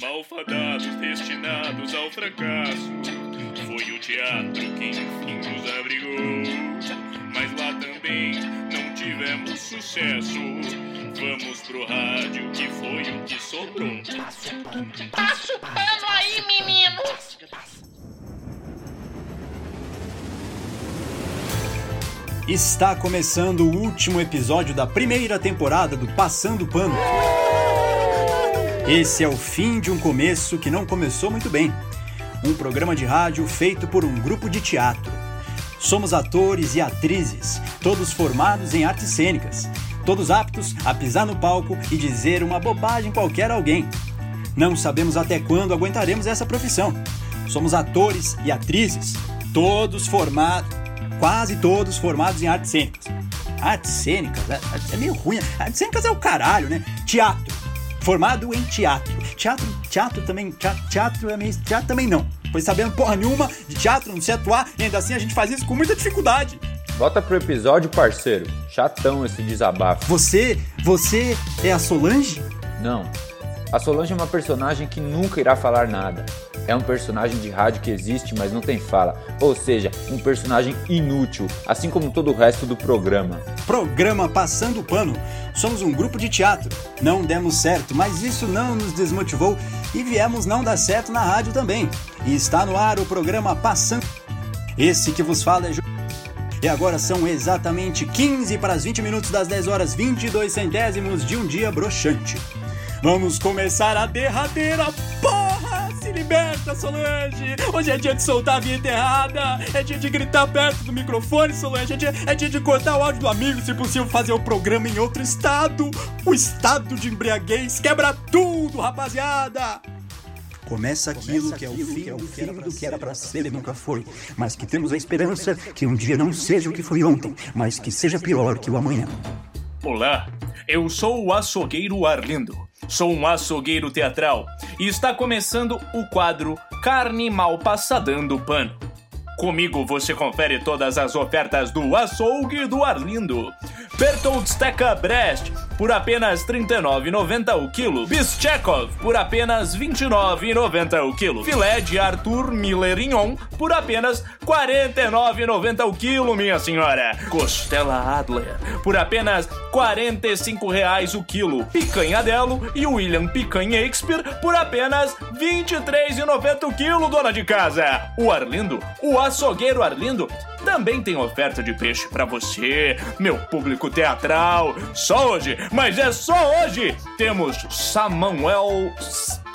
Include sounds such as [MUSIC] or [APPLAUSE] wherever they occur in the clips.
Malfadados destinados ao fracasso. Foi o teatro que enfim nos abrigou. Mas lá também não tivemos sucesso. Vamos pro rádio que foi o que sobrou. Passa o pano aí, menino! Está começando o último episódio da primeira temporada do Passando Pano. Esse é o fim de um começo que não começou muito bem. Um programa de rádio feito por um grupo de teatro. Somos atores e atrizes, todos formados em artes cênicas, todos aptos a pisar no palco e dizer uma bobagem qualquer a alguém. Não sabemos até quando aguentaremos essa profissão. Somos atores e atrizes, todos formados, quase todos formados em artes cênicas. Artes cênicas é, é meio ruim. Artes cênicas é o caralho, né? Teatro. Formado em teatro. Teatro, teatro também, teatro, teatro é meio, teatro também não. Pois sabendo porra nenhuma de teatro, não sei atuar, e ainda assim a gente faz isso com muita dificuldade. Bota pro episódio, parceiro. Chatão esse desabafo. Você, você é a Solange? Não. A Solange é uma personagem que nunca irá falar nada. É um personagem de rádio que existe, mas não tem fala. Ou seja, um personagem inútil, assim como todo o resto do programa. Programa Passando Pano. Somos um grupo de teatro. Não demos certo, mas isso não nos desmotivou e viemos não dar certo na rádio também. E está no ar o programa Passando. Esse que vos fala é. E agora são exatamente 15 para as 20 minutos das 10 horas 22 centésimos de um dia broxante. Vamos começar a derradeira porra! Liberta, Solange! Hoje é dia de soltar a vinheta errada! É dia de gritar perto do microfone, Solange! É dia, é dia de cortar o áudio do amigo, se possível fazer o programa em outro estado! O estado de embriaguez quebra tudo, rapaziada! Começa aquilo que é o fim, o fim do que era para ser e nunca foi, mas que temos a esperança que um dia não seja o que foi ontem, mas que seja pior que o amanhã. Olá, eu sou o açougueiro Arlindo. Sou um açougueiro teatral e está começando o quadro Carne Mal Passadando Pano. Comigo você confere todas as ofertas do açougue do Arlindo. Bertold Steca Brest por apenas R$ 39,90 o quilo. Bischekov por apenas R$ 29,90 o quilo. Filé de Arthur Millerignon por apenas R$ 49,90 o quilo, minha senhora. Costela Adler por apenas R$ 45,00 o quilo. Picanhadelo e William Picanha Shakespeare por apenas R$ 23,90 o quilo, dona de casa. O Arlindo, o açougueiro Arlindo, também tem oferta de peixe para você, meu público teatral. Só hoje, mas é só hoje, temos Samuel.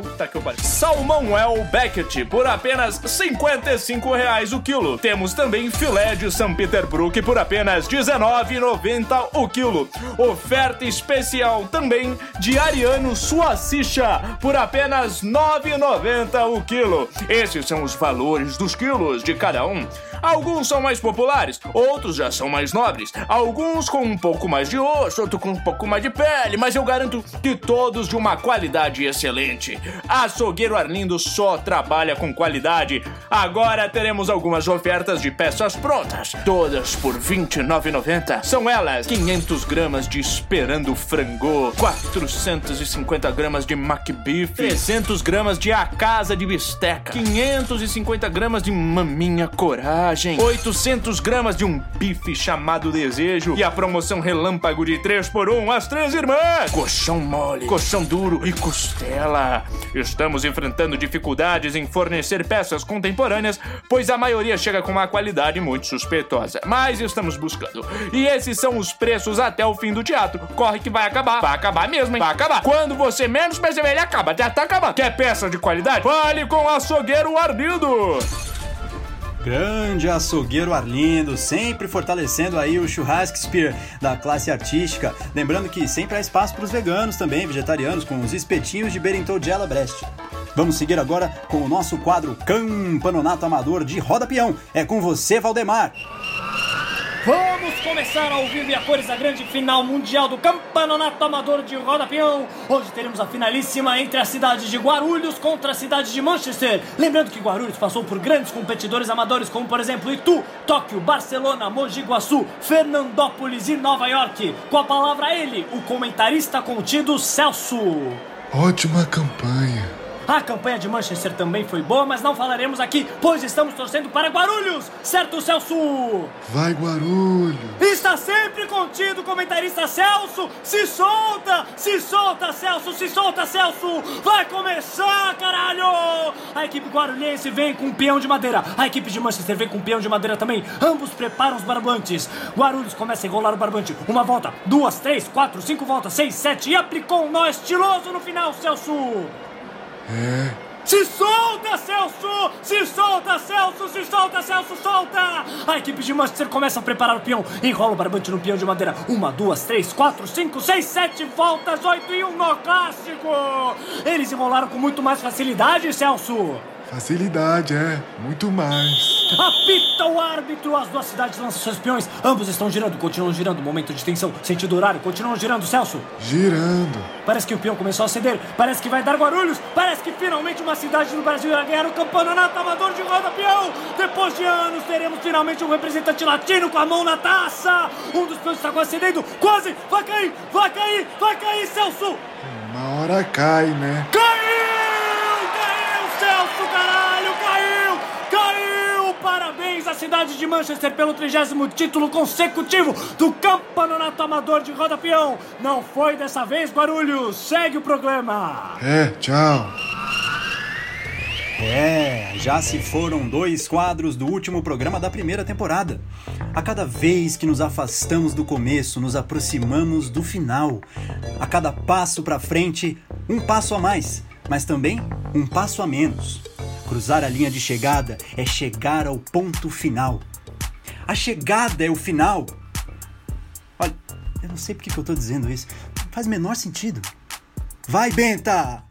Puta que pariu. Salmão Beckett por apenas 55 reais o quilo. Temos também filé de São Peterbrook por apenas R$ 19,90 o quilo. Oferta especial também de Ariano Suacicha por apenas R$ 9,90 o quilo. Esses são os valores dos quilos de cada um. Alguns são mais populares, outros já são mais nobres. Alguns com um pouco mais de osso, outros com um pouco mais de pele, mas eu garanto que todos de uma qualidade excelente. Açougueiro Arlindo só trabalha com qualidade. Agora teremos algumas ofertas de peças prontas, todas por R$ 29,90. São elas: 500 gramas de esperando frango, 450 gramas de macbife, 300 gramas de acasa de bisteca, 550 gramas de maminha coragem, 800 gramas de um bife chamado desejo e a promoção relâmpago de 3 por 1 às três irmãs. Colchão mole, colchão duro e costela. Estamos enfrentando dificuldades em fornecer peças contemporâneas, pois a maioria chega com uma qualidade muito suspeitosa. Mas estamos buscando. E esses são os preços até o fim do teatro. Corre que vai acabar. Vai acabar mesmo, hein? Vai acabar. Quando você menos perceber, ele acaba. Já tá acabando. Quer peça de qualidade? Fale com o açougueiro Arlindo. Grande açougueiro Arlindo, sempre fortalecendo aí o churrasco spear da classe artística. Lembrando que sempre há espaço para os veganos também, vegetarianos, com os espetinhos de Berintoldela Brest. Vamos seguir agora com o nosso quadro Campanonato Amador de Roda Peão. É com você, Valdemar. Vamos começar ao vivo e a cores a grande final mundial do Campeonato Amador de Roda Peão. Hoje teremos a finalíssima entre a cidade de Guarulhos contra a cidade de Manchester. Lembrando que Guarulhos passou por grandes competidores amadores como, por exemplo, Itu, Tóquio, Barcelona, Mogi Guaçu, Fernandópolis e Nova York. Com a palavra ele, o comentarista contido Celso. Ótima campanha. A campanha de Manchester também foi boa, mas não falaremos aqui, pois estamos torcendo para Guarulhos, certo, Celso? Vai, Guarulhos. Está sempre contido, comentarista Celso! Se solta! Se solta, Celso! Se solta, Celso! Vai começar, caralho! A equipe guarulhense vem com um peão de madeira. A equipe de Manchester vem com um peão de madeira também. Ambos preparam os barbantes. Guarulhos começa a enrolar o barbante. Uma volta, duas, três, quatro, cinco voltas, seis, sete e aplicou um nó estiloso no final, Celso! Se solta, Celso! Se solta, Celso! Se solta, Celso! Solta! A equipe de Manchester começa a preparar o peão. Enrola o barbante no peão de madeira. Uma, duas, três, quatro, cinco, seis, sete voltas, oito e um nó clássico! Eles enrolaram com muito mais facilidade, Celso! Facilidade, é. Muito mais. Apita o árbitro! As duas cidades lançam seus peões. Ambos estão girando, continuam girando. Momento de tensão. Sentido horário, continuam girando, Celso. Girando. Parece que o peão começou a ceder. Parece que vai dar Guarulhos. Parece que finalmente uma cidade do Brasil irá ganhar o campeonato amador de roda peão. Depois de anos, teremos finalmente um representante latino com a mão na taça. Um dos peões está quase cedendo. Quase! Vai cair! Vai cair! Vai cair, Celso! Uma hora cai, né? Caiu! Caiu, Celso, caralho! Caiu! Caiu! Parabéns à cidade de Manchester pelo trigésimo título consecutivo do Campeonato Amador de Roda Peão. Não foi dessa vez, Guarulhos. Segue o programa. É, tchau. É, já se foram dois quadros do último programa da primeira temporada. A cada vez que nos afastamos do começo, nos aproximamos do final. A cada passo para frente, um passo a mais, mas também um passo a menos. Cruzar a linha de chegada é chegar ao ponto final. A chegada é o final. Olha, eu não sei porque que eu tô dizendo isso. Não faz menor sentido. Vai, Benta!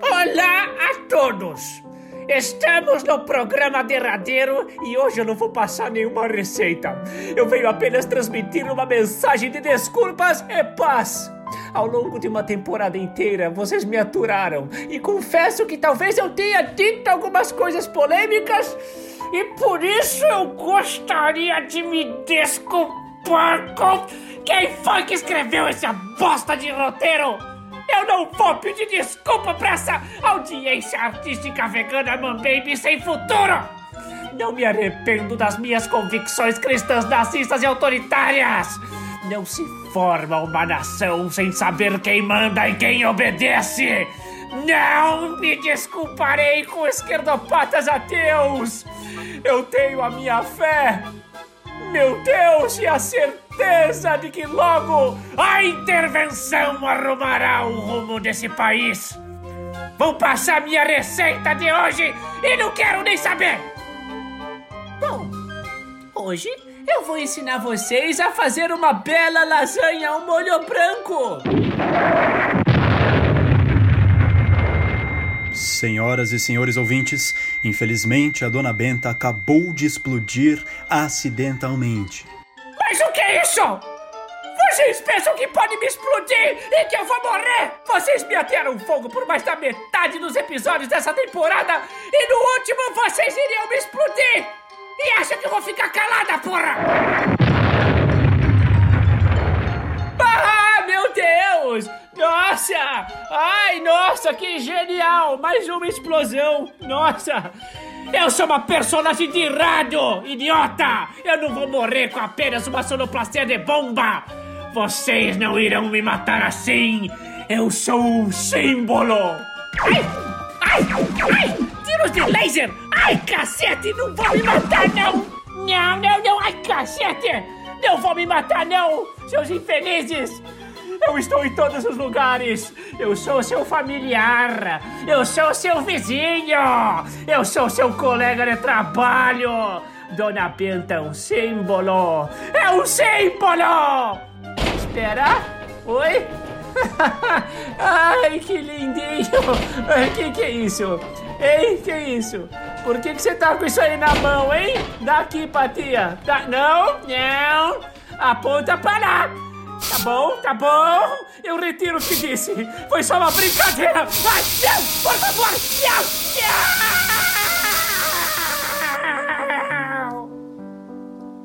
Olá a todos! Estamos no programa derradeiro e hoje eu não vou passar nenhuma receita. Eu venho apenas transmitir uma mensagem de desculpas e paz. Ao longo de uma temporada inteira, vocês me aturaram e confesso que talvez eu tenha dito algumas coisas polêmicas e por isso eu gostaria de me desculpar com quem foi que escreveu essa bosta de roteiro. Eu não vou pedir desculpa pra essa audiência artística vegana Baby sem futuro! Não me arrependo das minhas convicções cristãs nazistas e autoritárias! Não se forma uma nação sem saber quem manda e quem obedece! Não me desculparei com esquerdopatas ateus! Eu tenho a minha fé! Meu Deus, e a certeza de que logo a intervenção arrumará o rumo desse país. Vou passar minha receita de hoje e não quero nem saber. Bom, hoje eu vou ensinar vocês a fazer uma bela lasanha ao molho branco. Senhoras e senhores ouvintes, infelizmente a dona Benta acabou de explodir acidentalmente. Mas o que é isso? Vocês pensam que pode me explodir e que eu vou morrer? Vocês me atearam fogo por mais da metade dos episódios dessa temporada e no último vocês iriam me explodir! E acham que eu vou ficar calada, porra? Ah, meu Deus! Nossa! Ai, nossa, que genial! Mais uma explosão! Nossa! Eu sou uma personagem de rádio, idiota! Eu não vou morrer com apenas uma sonoplastia de bomba! Vocês não irão me matar assim! Eu sou um símbolo! Ai! Ai! Ai! Tiros de laser! Ai, cacete! Não vão me matar, não! Não, não, não! Ai, cacete! Não vão me matar, não! Seus infelizes! Eu estou em todos os lugares. Eu sou seu familiar. Eu sou seu vizinho. Eu sou seu colega de trabalho. Dona Benta é um símbolo. É um símbolo! Espera. Oi? [LAUGHS] Ai, que lindinho. [LAUGHS] Que que é isso? Ei, que isso? Por que, que você tá com isso aí na mão, hein? Dá aqui, Patia. Dá... Não, não. Aponta pra lá. Tá bom, tá bom. Eu retiro o que disse. Foi só uma brincadeira. Ai, não, por favor. Não,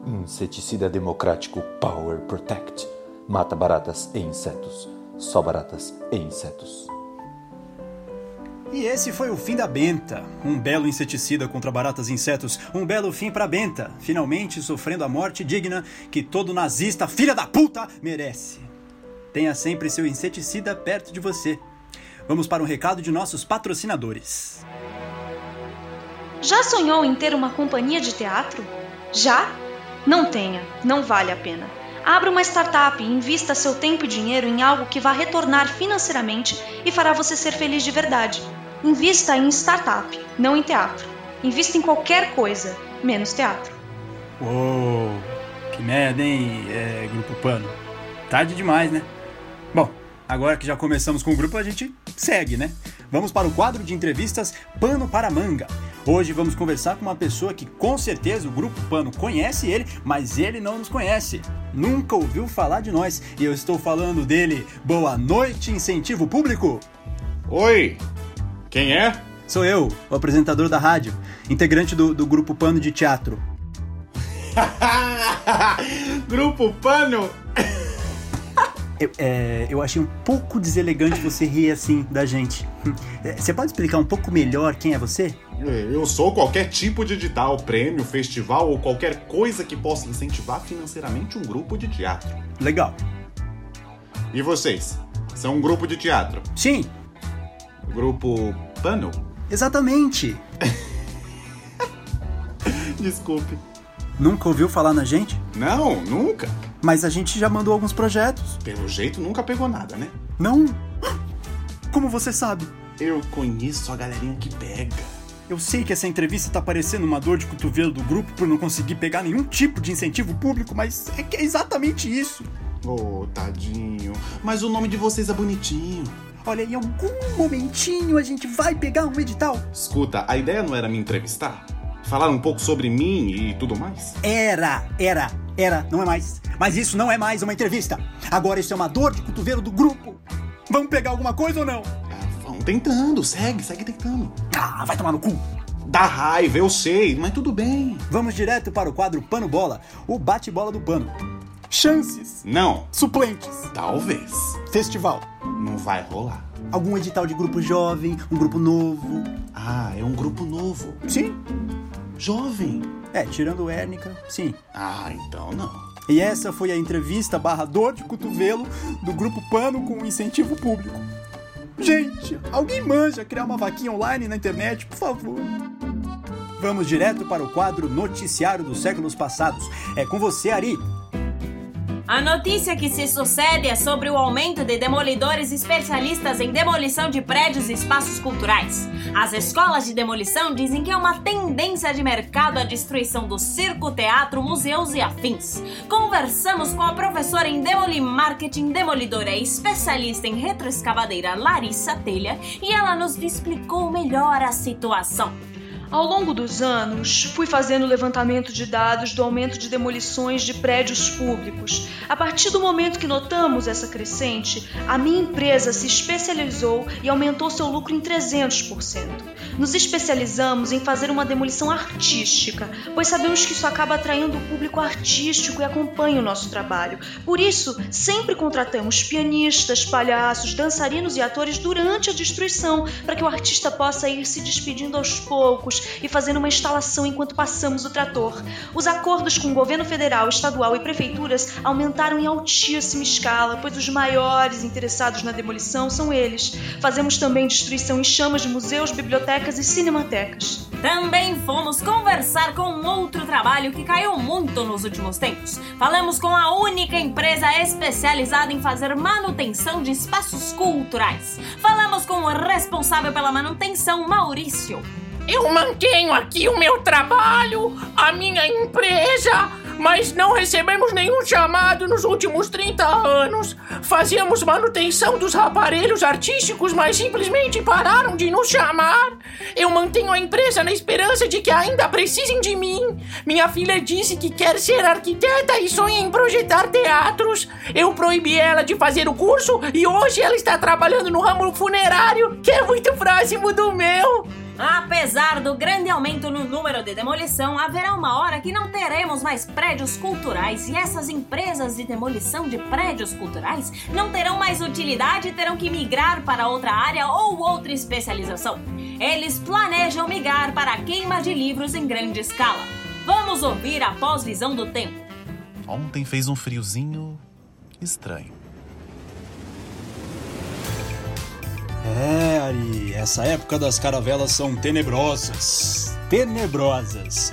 não. Inseticida democrático Power Protect. Mata baratas e insetos. Só baratas e insetos. E esse foi o fim da Benta. Um belo inseticida contra baratas e insetos. Um belo fim pra Benta. Finalmente sofrendo a morte digna que todo nazista filha da puta merece. Tenha sempre seu inseticida perto de você. Vamos para um recado de nossos patrocinadores. Já sonhou em ter uma companhia de teatro? Já? Não tenha, não vale a pena. Abra uma startup e invista seu tempo e dinheiro em algo que vá retornar financeiramente e fará você ser feliz de verdade. Invista em startup, não em teatro. Invista em qualquer coisa, menos teatro. Uou, que merda, hein, é, Grupo Pano? Tarde demais, né? Bom, agora que já começamos com o grupo, a gente segue, né? Vamos para o quadro de entrevistas Pano para Manga. Hoje vamos conversar com uma pessoa que com certeza o Grupo Pano conhece ele, mas ele não nos conhece. Nunca ouviu falar de nós. E eu estou falando dele. Boa noite, incentivo público! Oi, quem é? Sou eu, o apresentador da rádio, integrante do, do Grupo Pano de Teatro. [LAUGHS] Grupo Pano? [LAUGHS] Eu, é, eu achei um pouco deselegante você rir assim da gente. É, Você pode explicar um pouco melhor quem é você? Eu sou qualquer tipo de edital, prêmio, festival ou qualquer coisa que possa incentivar financeiramente um grupo de teatro. Legal. E vocês? São um grupo de teatro? Sim, Grupo Pano? exatamente. [LAUGHS] Desculpe. Nunca ouviu falar na gente? Não, nunca. Mas a gente já mandou alguns projetos. Pelo jeito nunca pegou nada, né? Não? Como você sabe? Eu conheço a galerinha que pega. Eu sei que essa entrevista tá parecendo uma dor de cotovelo do grupo por não conseguir pegar nenhum tipo de incentivo público, mas é que é exatamente isso. Ô, tadinho. Mas o nome de vocês é bonitinho. Olha, em algum momentinho a gente vai pegar um edital. Escuta, a ideia não era me entrevistar? Falar um pouco sobre mim e tudo mais? Era, era, era, não é mais. Mas isso não é mais uma entrevista. Agora isso é uma dor de cotovelo do grupo. Vamos pegar alguma coisa ou não? Ah, vão tentando, segue, segue tentando. Ah, vai tomar no cu. Dá raiva, eu sei, mas tudo bem. Vamos direto para o quadro Pano Bola, o bate-bola do pano. Chances, Não, suplentes, talvez. festival. Não vai rolar. Algum edital de grupo jovem, um grupo novo. Ah, é um grupo novo. Sim. Jovem. É, tirando o Érnica, sim. Ah, então não. E essa foi a entrevista barra dor de cotovelo do Grupo Pano com incentivo público. Gente, alguém manja criar uma vaquinha online na internet, por favor. Vamos direto para o quadro Noticiário dos Séculos Passados. É com você, Ari. A notícia que se sucede é sobre o aumento de demolidores especialistas em demolição de prédios e espaços culturais. As escolas de demolição dizem que é uma tendência de mercado a destruição do circo, teatro, museus e afins. Conversamos com a professora em Demoli Marketing, demolidora e especialista em retroescavadeira Larissa Telha e ela nos explicou melhor a situação. Ao longo dos anos, fui fazendo levantamento de dados do aumento de demolições de prédios públicos. A partir do momento que notamos essa crescente, a minha empresa se especializou e aumentou seu lucro em 300%. Nos especializamos em fazer uma demolição artística, pois sabemos que isso acaba atraindo o público artístico e acompanha o nosso trabalho. Por isso, sempre contratamos pianistas, palhaços, dançarinos e atores durante a destruição, para que o artista possa ir se despedindo aos poucos e fazendo uma instalação enquanto passamos o trator. Os acordos com o governo federal, estadual e prefeituras aumentaram em altíssima escala, pois os maiores interessados na demolição são eles. Fazemos também destruição em chamas de museus, bibliotecas e cinematecas. Também fomos conversar com outro trabalho que caiu muito nos últimos tempos. Falamos com a única empresa especializada em fazer manutenção de espaços culturais. Falamos com o responsável pela manutenção, Maurício. Eu mantenho aqui o meu trabalho, a minha empresa, mas não recebemos nenhum chamado nos últimos 30 anos. Fazíamos manutenção dos aparelhos artísticos, mas simplesmente pararam de nos chamar. Eu mantenho a empresa na esperança de que ainda precisem de mim. Minha filha disse que quer ser arquiteta e sonha em projetar teatros. Eu proibi ela de fazer o curso e hoje ela está trabalhando no ramo funerário, que é muito próximo do meu. Apesar do grande aumento no número de demolição, haverá uma hora que não teremos mais prédios culturais e essas empresas de demolição de prédios culturais não terão mais utilidade e terão que migrar para outra área ou outra especialização. Eles planejam migrar para a queima de livros em grande escala. Vamos ouvir a pós-visão do tempo. Ontem fez um friozinho estranho. É, Ari, essa época das caravelas são tenebrosas. Tenebrosas.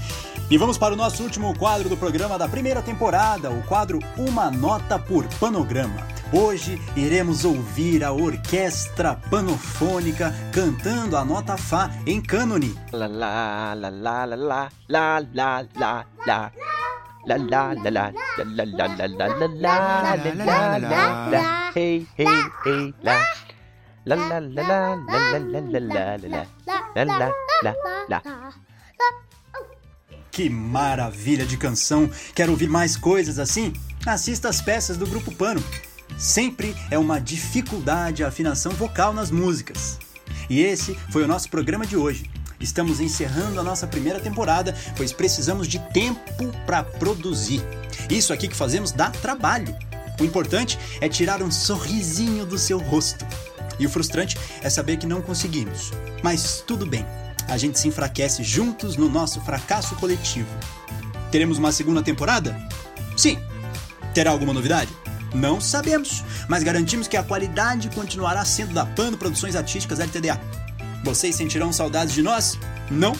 E vamos para o nosso último quadro do programa da primeira temporada, o quadro Uma Nota por Panograma. Hoje iremos ouvir a orquestra panofônica cantando a nota Fá em cânone. La la la la la la la la la la La la la la la la la la la la la la la la hey hey hey la la la la la la la la la la la la la Que maravilha de canção! Quer ouvir mais coisas assim? Assista as peças do Grupo Pano. Sempre é uma dificuldade a afinação vocal nas músicas. E esse foi o nosso programa de hoje. Estamos encerrando a nossa primeira temporada, pois precisamos de tempo para produzir. Isso aqui que fazemos dá trabalho. O importante é tirar um sorrisinho do seu rosto. E o frustrante é saber que não conseguimos. Mas tudo bem, a gente se enfraquece juntos no nosso fracasso coletivo. Teremos uma segunda temporada? Sim. Terá alguma novidade? Não sabemos, mas garantimos que a qualidade continuará sendo da Pano Produções Artísticas LTDA. Vocês sentirão saudades de nós? Não?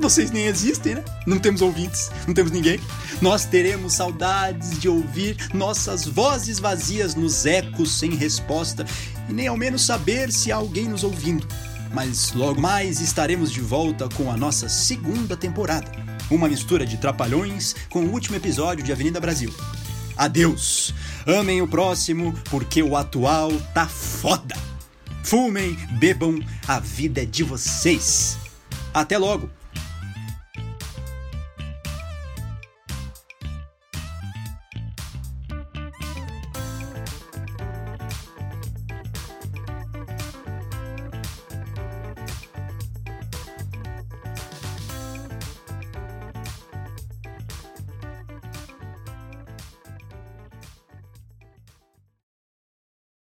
Vocês nem existem, né? Não temos ouvintes, não temos ninguém. Nós teremos saudades de ouvir nossas vozes vazias nos ecos sem resposta e nem ao menos saber se há alguém nos ouvindo. Mas logo mais estaremos de volta com a nossa segunda temporada. Uma mistura de trapalhões com o último episódio de Avenida Brasil. Adeus! Amem o próximo, porque o atual tá foda! Fumem, bebam, a vida é de vocês! Até logo!